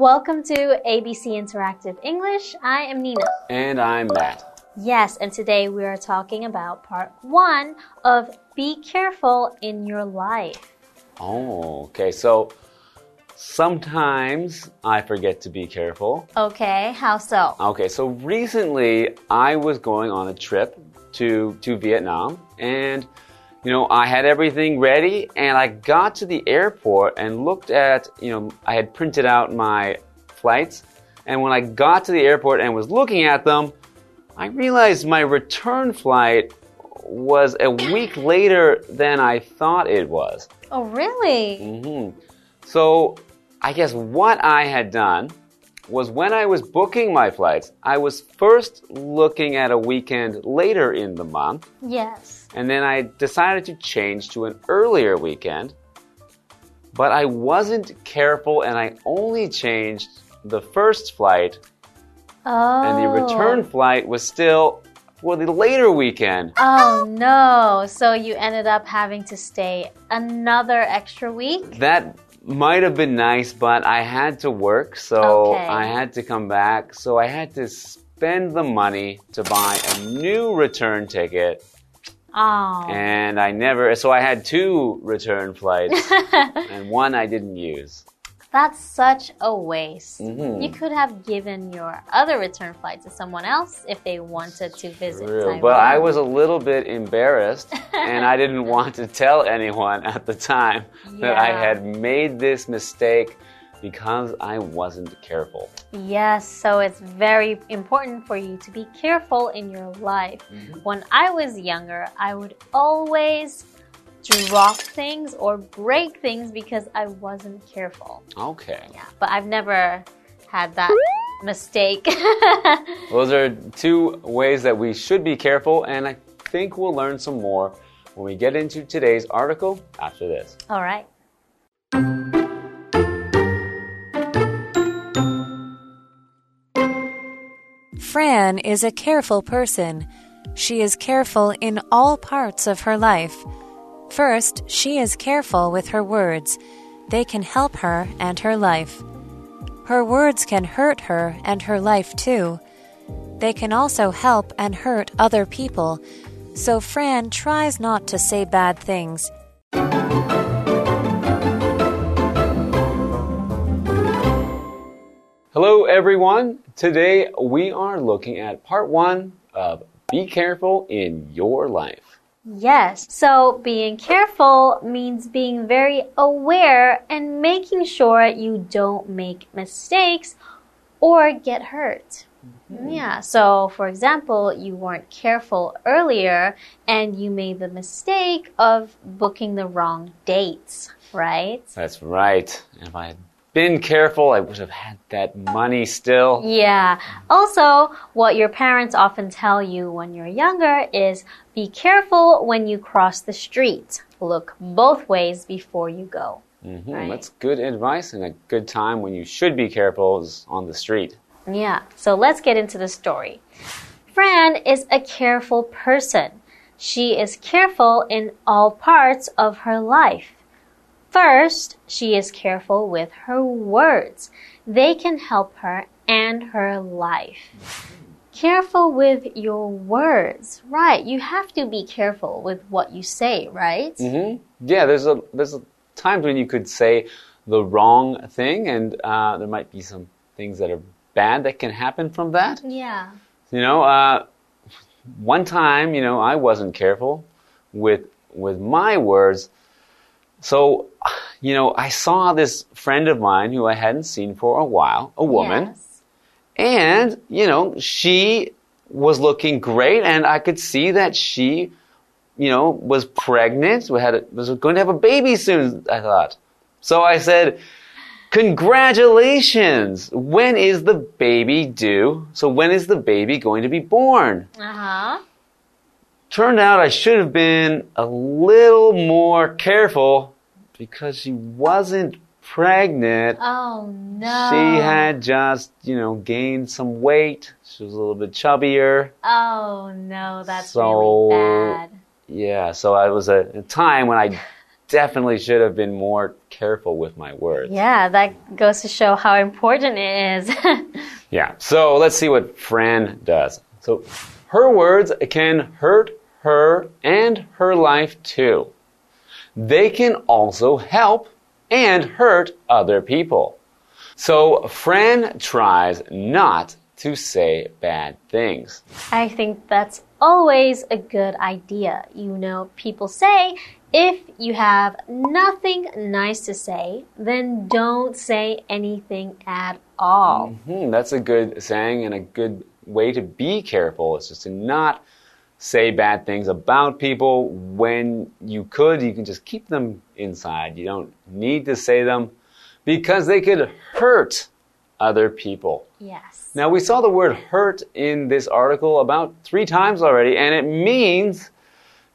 Welcome to ABC Interactive English. I am Nina. And I'm Matt. Yes, and today we are talking about part one of Be Careful in Your Life. Oh, okay. So sometimes I forget to be careful. Okay, how so? Okay, so recently I was going on a trip to to Vietnam and you know, I had everything ready and I got to the airport and looked at, you know, I had printed out my flights. And when I got to the airport and was looking at them, I realized my return flight was a week later than I thought it was. Oh, really? Mm -hmm. So I guess what I had done was when I was booking my flights, I was first looking at a weekend later in the month. Yes. And then I decided to change to an earlier weekend. But I wasn't careful and I only changed the first flight. Oh. And the return oh. flight was still for the later weekend. Oh no. So you ended up having to stay another extra week? That might have been nice, but I had to work, so okay. I had to come back. So I had to spend the money to buy a new return ticket. Oh. And I never, so I had two return flights, and one I didn't use. That's such a waste. Mm -hmm. You could have given your other return flight to someone else if they wanted to visit. True, Taiwan. but I was a little bit embarrassed and I didn't want to tell anyone at the time yeah. that I had made this mistake because I wasn't careful. Yes, so it's very important for you to be careful in your life. Mm -hmm. When I was younger, I would always drop things or break things because I wasn't careful. Okay. Yeah, but I've never had that mistake. Those are two ways that we should be careful, and I think we'll learn some more when we get into today's article after this. All right. Is a careful person. She is careful in all parts of her life. First, she is careful with her words. They can help her and her life. Her words can hurt her and her life too. They can also help and hurt other people, so Fran tries not to say bad things. Hello, everyone. Today we are looking at part one of Be Careful in Your Life. Yes, so being careful means being very aware and making sure you don't make mistakes or get hurt. Mm -hmm. Yeah, so for example, you weren't careful earlier and you made the mistake of booking the wrong dates, right? That's right. If I had been careful, I would have had that money still. Yeah. Also, what your parents often tell you when you're younger is be careful when you cross the street. Look both ways before you go. Mm -hmm. right? That's good advice and a good time when you should be careful is on the street. Yeah. So let's get into the story. Fran is a careful person. She is careful in all parts of her life. First, she is careful with her words. They can help her and her life. Careful with your words. Right. You have to be careful with what you say, right? Mm -hmm. Yeah, there's a there's a times when you could say the wrong thing and uh, there might be some things that are bad that can happen from that. Yeah. You know, uh, one time, you know, I wasn't careful with with my words so, you know, I saw this friend of mine who I hadn't seen for a while, a woman. Yes. And, you know, she was looking great and I could see that she, you know, was pregnant, we had a, was going to have a baby soon, I thought. So I said, Congratulations! When is the baby due? So when is the baby going to be born? Uh-huh. Turned out I should have been a little more careful because she wasn't pregnant. Oh no. She had just, you know, gained some weight. She was a little bit chubbier. Oh no, that's so, really bad. Yeah, so it was a, a time when I definitely should have been more careful with my words. Yeah, that goes to show how important it is. Yeah. So let's see what Fran does. So her words can hurt her and her life too. They can also help and hurt other people. So Fran tries not to say bad things. I think that's always a good idea. You know, people say if you have nothing nice to say, then don't say anything at all. Hmm, that's a good saying and a good way to be careful. Is just to not say bad things about people. When you could, you can just keep them inside. You don't need to say them because they could hurt other people. Yes. Now, we saw the word hurt in this article about three times already, and it means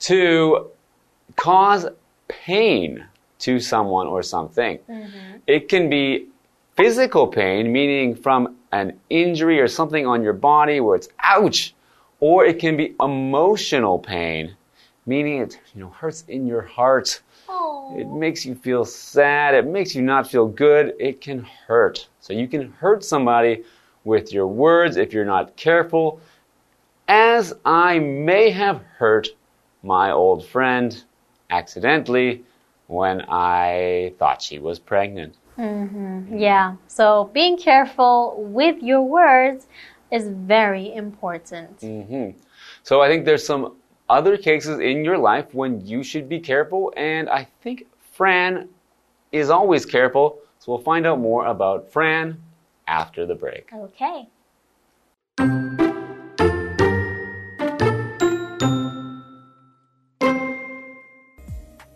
to cause pain to someone or something. Mm-hmm. It can be physical pain, meaning from an injury or something on your body where it's ouch, or it can be emotional pain, meaning it you know hurts in your heart. It makes you feel sad. It makes you not feel good. It can hurt. So you can hurt somebody with your words if you're not careful, as I may have hurt my old friend accidentally when I thought she was pregnant. Mm-hmm. Yeah. So being careful with your words is very important. hmm So I think there's some other cases in your life when you should be careful, and I think Fran is always careful. So we'll find out more about Fran after the break. Okay.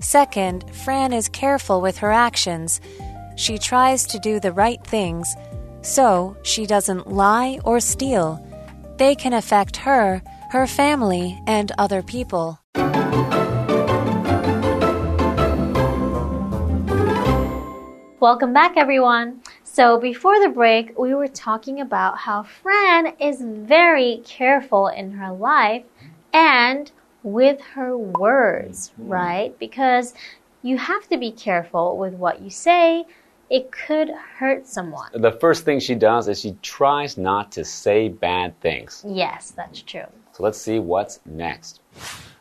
Second, Fran is careful with her actions. She tries to do the right things, so she doesn't lie or steal. They can affect her, her family, and other people. Welcome back, everyone. So, before the break, we were talking about how Fran is very careful in her life and with her words, right? Because you have to be careful with what you say, it could hurt someone. The first thing she does is she tries not to say bad things. Yes, that's true. So let's see what's next.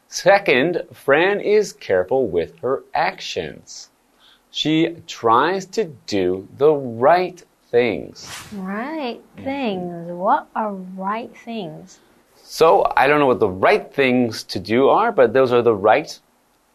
Second, Fran is careful with her actions. She tries to do the right things. Right things. What are right things? So I don't know what the right things to do are, but those are the right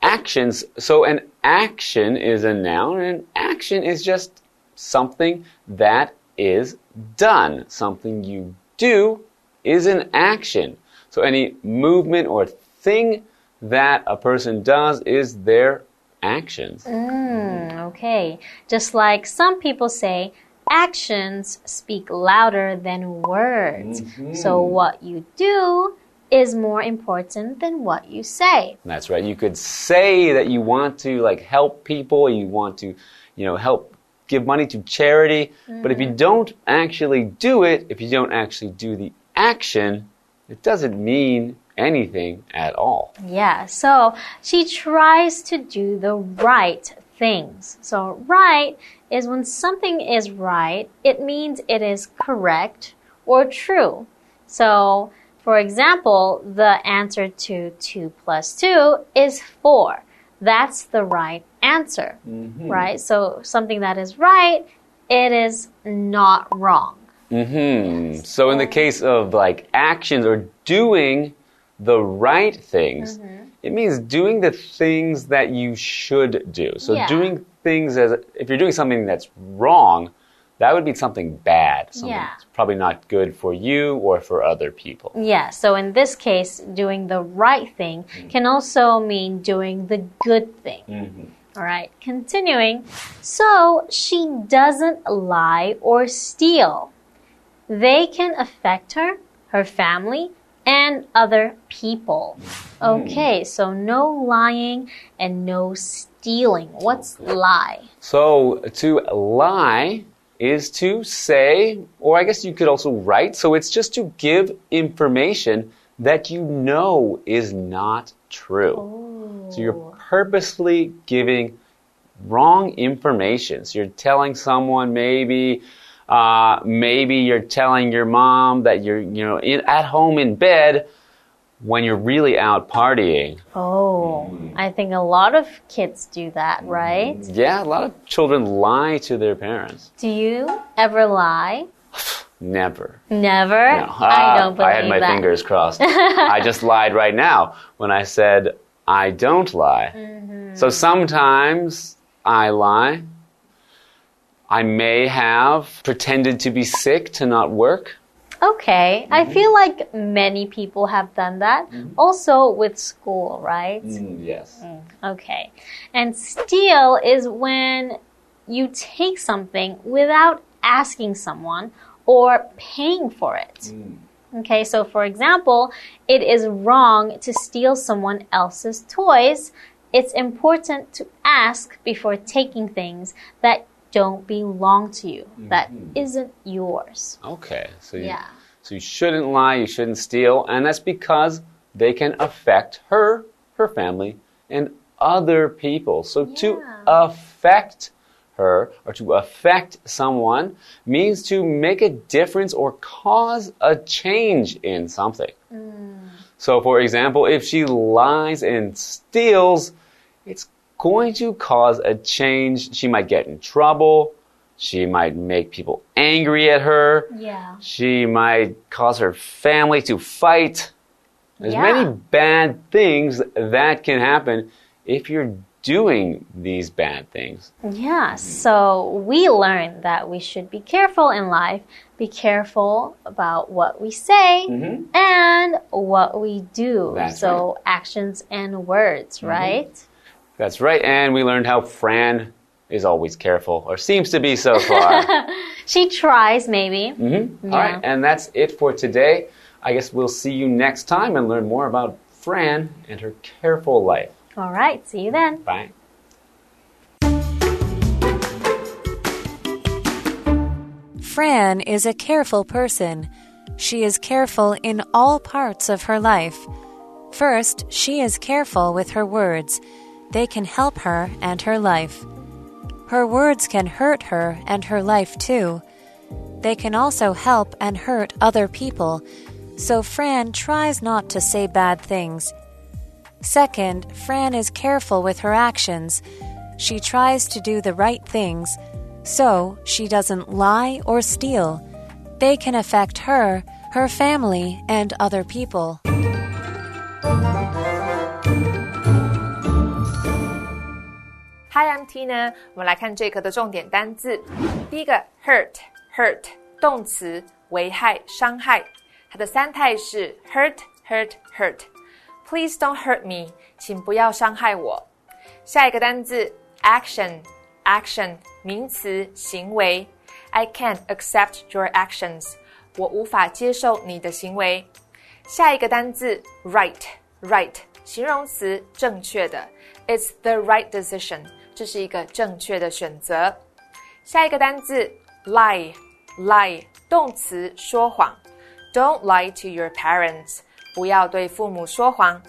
actions. So an action is a noun, and an action is just something that is done. Something you do is an action. So any movement or thing that a person does is their actions. Mm, okay. Just like some people say, actions speak louder than words. So what you do is more important than what you say. That's right. You could say that you want to like help people, you want to, you know, help give money to charity, but if you mm-hmm. don't actually do it, if you don't actually do the action, it doesn't mean anything at all. Yeah, so she tries to do the right things. So, right is when something is right, it means it is correct or true. So, for example, the answer to 2 plus 2 is 4. That's the right answer, right? So, something that is right, it is not wrong. Mm -hmm. So in the case of like actions or doing the right things, it means doing the things that you should do. So Yeah. doing things as if you're doing something that's wrong, that would be something bad. Something Yeah. probably not good for you or for other people. Yeah, so in this case, doing the right thing mm-hmm. can also mean doing the good thing. Mm-hmm. All right, continuing. So she doesn't lie or steal. They can affect her, her family, and other people. Hmm. Okay, so no lying and no stealing. What's lie? So to lie is to say, or I guess you could also write. So it's just to give information that you know is not true. So you're purposely giving wrong information. So you're telling someone maybe, uh, maybe you're telling your mom that you're, you know, in, at home in bed when you're really out partying. Oh, I think a lot of kids do that, right? Yeah, a lot of children lie to their parents. Do you ever lie? Never. Never. No. I don't Ah, believe I had my that. fingers crossed. I just lied right now when I said I don't lie. Mm-hmm. So sometimes I lie. I may have pretended to be sick to not work. Okay, I mm-hmm. feel like many people have done that. Mm-hmm. Also with school, right? Mm, yes. Mm, okay. And steal is when you take something without asking someone or paying for it. Mm. Okay, so for example, it is wrong to steal someone else's toys. It's important to ask before taking things that don't belong to you, mm-hmm. that isn't yours. Okay. So you, Yeah. so you shouldn't lie, you shouldn't steal, and that's because they can affect her, her family, and other people. So to affect her or to affect someone means to make a difference or cause a change in something. Mm. So, for example, if she lies and steals, it's going to cause a change. She might get in trouble. She might make people angry at her. Yeah. She might cause her family to fight. There's Yeah. many bad things that can happen if you're doing these bad things. Yeah, so we learned that we should be careful in life, be careful about what we say mm-hmm. and what we do. That's so actions and words, mm-hmm. right? That's right. And we learned how Fran is always careful, or seems to be so far. She tries, maybe. Mm-hmm. All right. And that's it for today. I guess we'll see you next time and learn more about Fran and her careful life. All right, see you then. Bye. Fran is a careful person. She is careful in all parts of her life. First, she is careful with her words. They can help her and her life. Her words can hurt her and her life too. They can also help and hurt other people, so Fran tries not to say bad things. Second, Fran is careful with her actions. She tries to do the right things, so she doesn't lie or steal. They can affect her, her family, and other people. Hi, I'm Tina。我们来看这课的重点单字。第一个 hurt，hurt 动词，危害、伤害。它的三态是 hurt, hurt, hurt。Please don't hurt me，请不要伤害我。下一个单字 action，action 名词，行为。I can't accept your actions，我无法接受你的行为。下一个单字 right，right 形容词，正确的。It's the right decision， 这是一个正确的选择。下一个单字 lie，lie 动词，说谎。Don't lie to your parents，不要对父母说谎。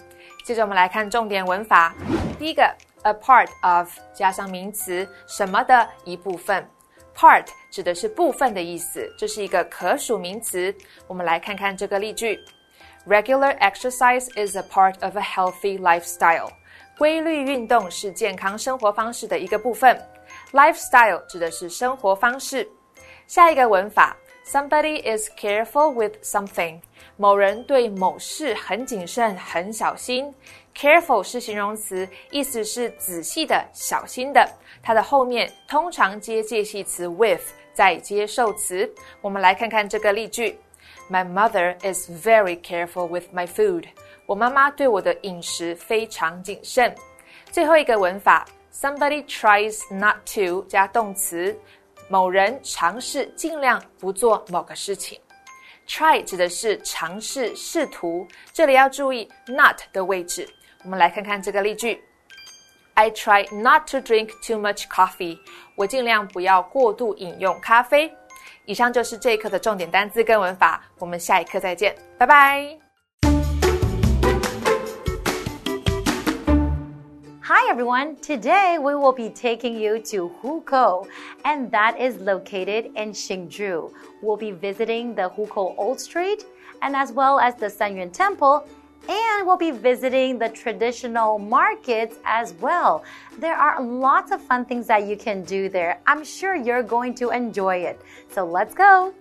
接着我们来看重点文法。第一个 a part of 加上名词，什么的一部分。Part 指的是部分的意思，这是一个可数名词。我们来看看这个例句：Regular exercise is a part of a healthy lifestyle。规律运动是健康生活方式的一个部分。Lifestyle 指的是生活方式。下一个文法，Somebody is careful with something。某人对某事很谨慎、很小心。Careful 是形容词，意思是仔细的、小心的。它的后面通常接介系词 with，再接受词。我们来看看这个例句：My mother is very careful with my food。我妈妈对我的饮食非常谨慎。最后一个文法，Somebody tries not to 加动词，某人尝试尽量不做某个事情。Try 指的是尝试、试图，这里要注意 not 的位置。我们来看看这个例句：I try not to drink too much coffee。我尽量不要过度饮用咖啡。以上就是这一课的重点单词跟文法，我们下一课再见，拜拜。Hi everyone, today we will be taking you to Hukou, and that is located in Hsinchu. We'll be visiting the Hukou Old Street and as well as the Sanyuan Temple and we'll be visiting the traditional markets as well. There are lots of fun things that you can do there. I'm sure you're going to enjoy it. So let's go.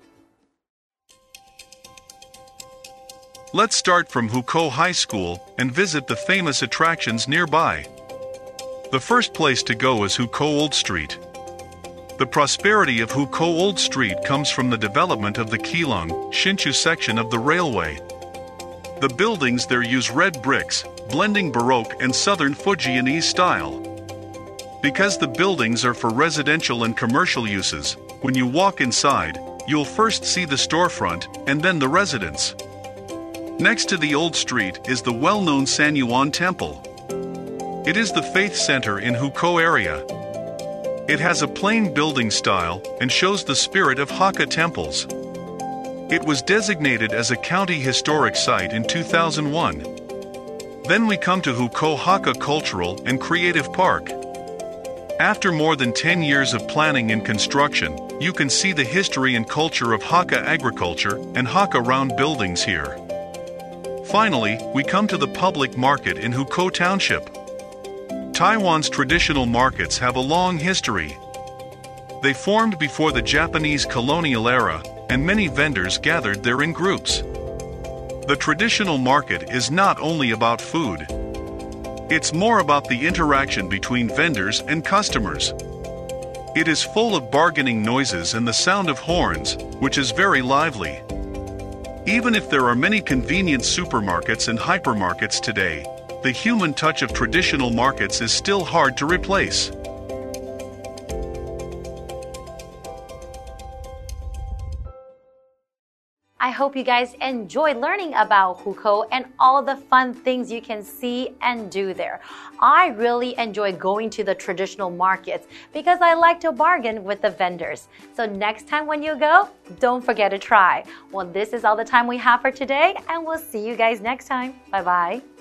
Let's start from Hukou High School and visit the famous attractions nearby. The first place to go is Hukou Old Street. The prosperity of Hukou Old Street comes from the development of the Keelung, Hsinchu section of the railway. The buildings there use red bricks, blending Baroque and Southern Fujianese style. Because the buildings are for residential and commercial uses, when you walk inside, you'll first see the storefront and then the residence. Next to the old street is the well-known Sanyuan Temple. It is the faith center in Hukou area. It has a plain building style and shows the spirit of Hakka temples. It was designated as a county historic site in 2001. Then we come to Hukou Hakka Cultural and Creative Park. After more than 10 years of planning and construction, you can see the history and culture of Hakka agriculture and Hakka round buildings here. Finally, we come to the public market in Hukou Township. Taiwan's traditional markets have a long history. They formed before the Japanese colonial era, and many vendors gathered there in groups. The traditional market is not only about food. It's more about the interaction between vendors and customers. It is full of bargaining noises and the sound of horns, which is very lively. Even if there are many convenient supermarkets and hypermarkets today, the human touch of traditional markets is still hard to replace. I hope you guys enjoyed learning about Hukou and all the fun things you can see and do there. I really enjoy going to the traditional markets because I like to bargain with the vendors. So next time when you go, don't forget to try. Well, this is all the time we have for today, and we'll see you guys next time. Bye bye.